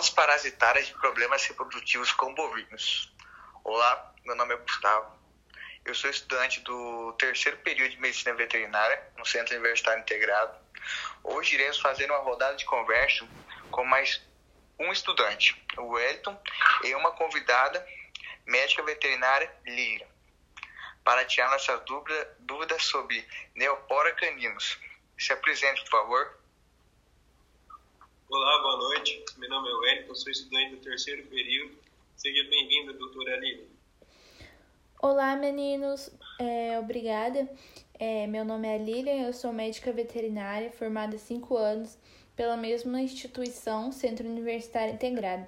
Causas parasitárias de problemas reprodutivos com bovinos. Olá, meu nome é Gustavo. Eu sou estudante do terceiro período de Medicina Veterinária no Centro Universitário Integrado. Hoje iremos fazer uma rodada de conversa com mais um estudante, o Wellington, e uma convidada, médica veterinária Lira, para tirar nossas dúvidas sobre Neopora caninos. Se apresente, por favor. Olá, boa noite. Meu nome é Wellington, sou estudante do terceiro período. Seja bem-vinda, doutora Aline. Olá, meninos. É, obrigada. É, meu nome é Lilian, eu sou médica veterinária, formada há cinco anos pela mesma instituição, Centro Universitário Integrado.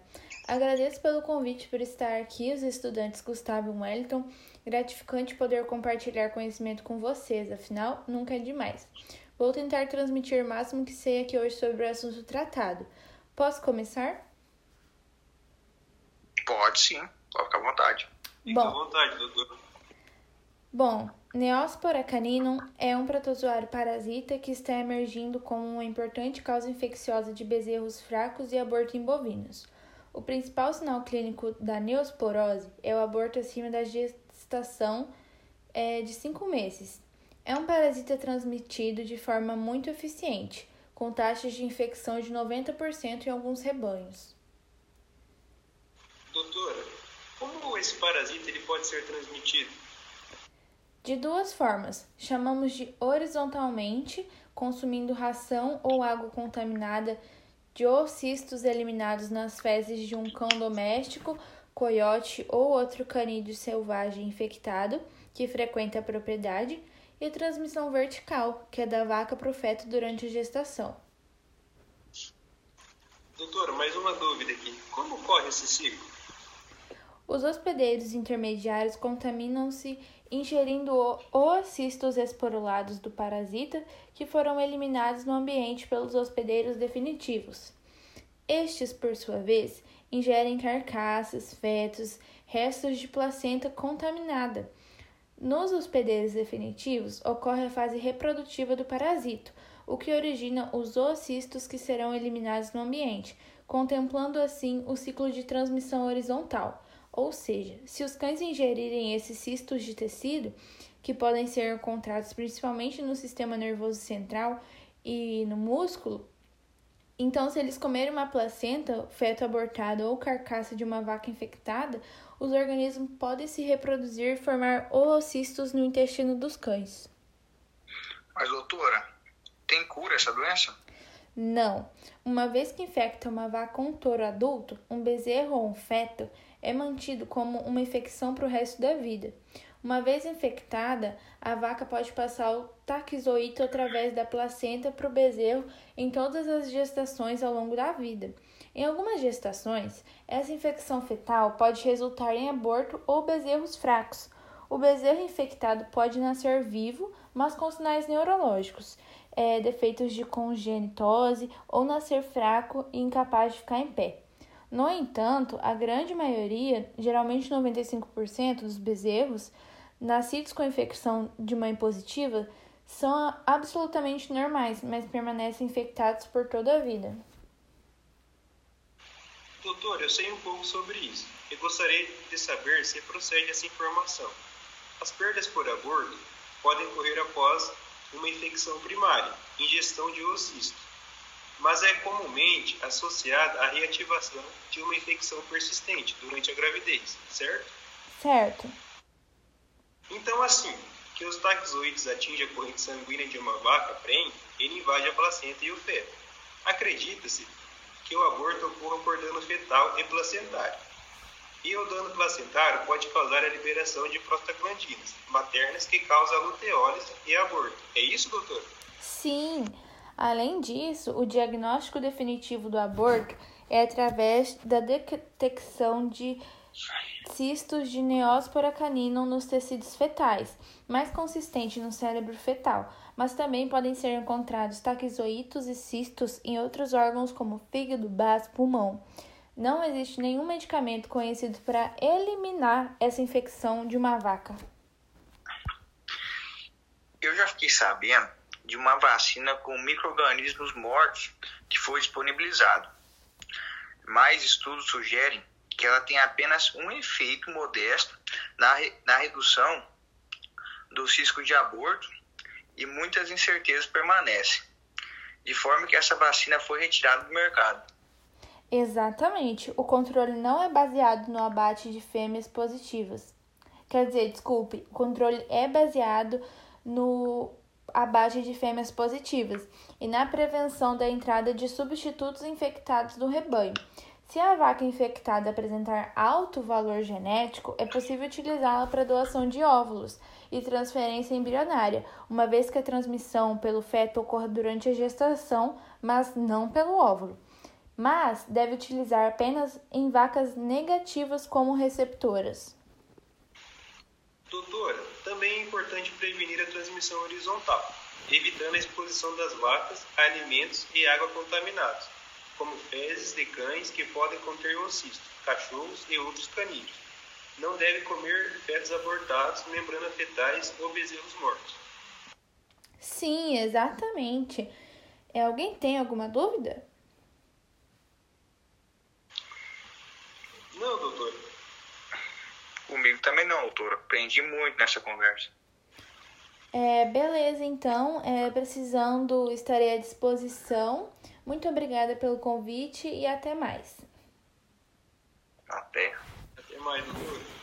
Agradeço pelo convite por estar aqui, os estudantes Gustavo e Wellington. Gratificante poder compartilhar conhecimento com vocês, afinal, nunca é demais. Vou tentar transmitir o máximo que sei aqui hoje sobre o assunto tratado. Posso começar? Pode sim, pode ficar à vontade. Fique à vontade, doutor. Bom, Neospora caninum é um protozoário parasita que está emergindo como uma importante causa infecciosa de bezerros fracos e aborto em bovinos. O principal sinal clínico da neosporose é o aborto acima da gestação é, de 5 meses, é um parasita transmitido de forma muito eficiente, com taxas de infecção de 90% em alguns rebanhos. Doutora, como esse parasita ele pode ser transmitido? De duas formas. Chamamos de horizontalmente, consumindo ração ou água contaminada de oocistos eliminados nas fezes de um cão doméstico, coiote ou outro canídeo selvagem infectado que frequenta a propriedade e transmissão vertical, que é da vaca para o feto durante a gestação. Doutor, mais uma dúvida aqui. Como ocorre esse ciclo? Os hospedeiros intermediários contaminam-se ingerindo oocistos esporulados do parasita que foram eliminados no ambiente pelos hospedeiros definitivos. Estes, por sua vez, ingerem carcaças, fetos, restos de placenta contaminada nos hospedeiros definitivos, ocorre a fase reprodutiva do parasito, o que origina os oocistos que serão eliminados no ambiente, contemplando assim o ciclo de transmissão horizontal. Ou seja, se os cães ingerirem esses cistos de tecido, que podem ser encontrados principalmente no sistema nervoso central e no músculo, então, se eles comerem uma placenta, feto abortado ou carcaça de uma vaca infectada, os organismos podem se reproduzir e formar oocistos no intestino dos cães. Mas, doutora, tem cura essa doença? Não. Uma vez que infecta uma vaca ou um touro adulto, um bezerro ou um feto é mantido como uma infecção para o resto da vida. Uma vez infectada, a vaca pode passar o taquizoito através da placenta para o bezerro em todas as gestações ao longo da vida. Em algumas gestações, essa infecção fetal pode resultar em aborto ou bezerros fracos. O bezerro infectado pode nascer vivo, mas com sinais neurológicos, é, defeitos de congenitose ou nascer fraco e incapaz de ficar em pé. No entanto, a grande maioria, geralmente 95% dos bezerros, nascidos com infecção de mãe positiva são absolutamente normais, mas permanecem infectados por toda a vida. Doutor, eu sei um pouco sobre isso e gostaria de saber se procede essa informação. As perdas por aborto podem ocorrer após uma infecção primária, ingestão de oocisto, mas é comumente associada à reativação de uma infecção persistente durante a gravidez, certo? Certo. Então, assim que os taxoides atingem a corrente sanguínea de uma vaca prenhe, ele invade a placenta e o feto. Acredita-se que o aborto ocorra por dano fetal e placentário. E o dano placentário pode causar a liberação de prostaglandinas maternas que causam a luteólise e aborto. É isso, doutor? Sim. Além disso, o diagnóstico definitivo do aborto é através da detecção de cistos de Neospora caninum nos tecidos fetais, mais consistente no cérebro fetal, mas também podem ser encontrados taquizoítos e cistos em outros órgãos como fígado, baço, pulmão. Não existe nenhum medicamento conhecido para eliminar essa infecção de uma vaca. Eu já fiquei sabendo de uma vacina com micro-organismos mortos que foi disponibilizado. mas estudos sugerem que ela tem apenas um efeito modesto na, na redução do risco de aborto e muitas incertezas permanecem, de forma que essa vacina foi retirada do mercado. Exatamente. O controle não é baseado no abate de fêmeas positivas. Quer dizer, desculpe, o controle é baseado no abate de fêmeas positivas e na prevenção da entrada de substitutos infectados no rebanho. Se a vaca infectada apresentar alto valor genético, é possível utilizá-la para doação de óvulos e transferência embrionária, uma vez que a transmissão pelo feto ocorre durante a gestação, mas não pelo óvulo. Mas deve utilizar apenas em vacas negativas como receptoras. Doutora, também é importante prevenir a transmissão horizontal, evitando a exposição das vacas a alimentos e água contaminados como fezes de cães que podem conter oocisto, cachorros e outros canídeos. Não deve comer fetos abortados, membrana fetais ou bezerros mortos. Sim, exatamente. É, alguém tem alguma dúvida? Não, doutor. Comigo também não, doutor. Aprendi muito nessa conversa. É, beleza, então, é, precisando, estarei à disposição. Muito obrigada pelo convite e até mais. Até. Até mais, doutor.